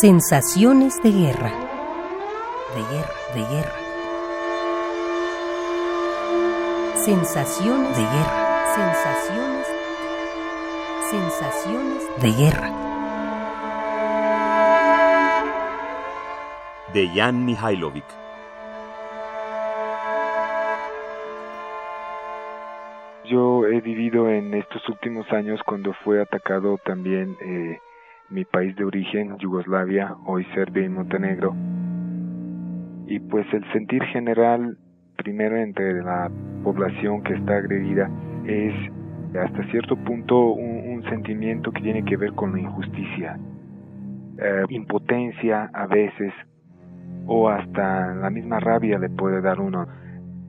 Sensaciones de guerra. De guerra, de guerra. Sensaciones de guerra. Sensaciones. Sensaciones de guerra. De Jan Mihailovic. Yo he vivido en estos últimos años cuando fue atacado también eh, mi país de origen, Yugoslavia, hoy Serbia y Montenegro. Y pues el sentir general, primero entre la población que está agredida, es hasta cierto punto un, sentimiento que tiene que ver con la injusticia, eh, impotencia a veces, o hasta la misma rabia le puede dar uno,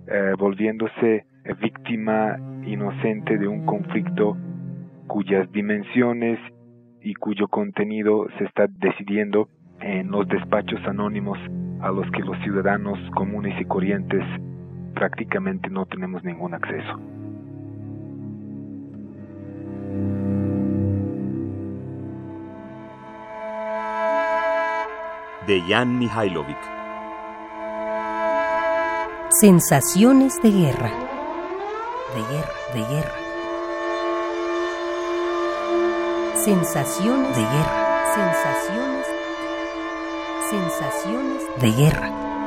eh, volviéndose víctima inocente de un conflicto cuyas dimensiones y cuyo contenido se está decidiendo en los despachos anónimos a los que los ciudadanos comunes y corrientes prácticamente no tenemos ningún acceso. De Jan Mihailovic. Sensaciones de guerra. De guerra, de guerra. Sensaciones de guerra. Sensaciones. Sensaciones de guerra.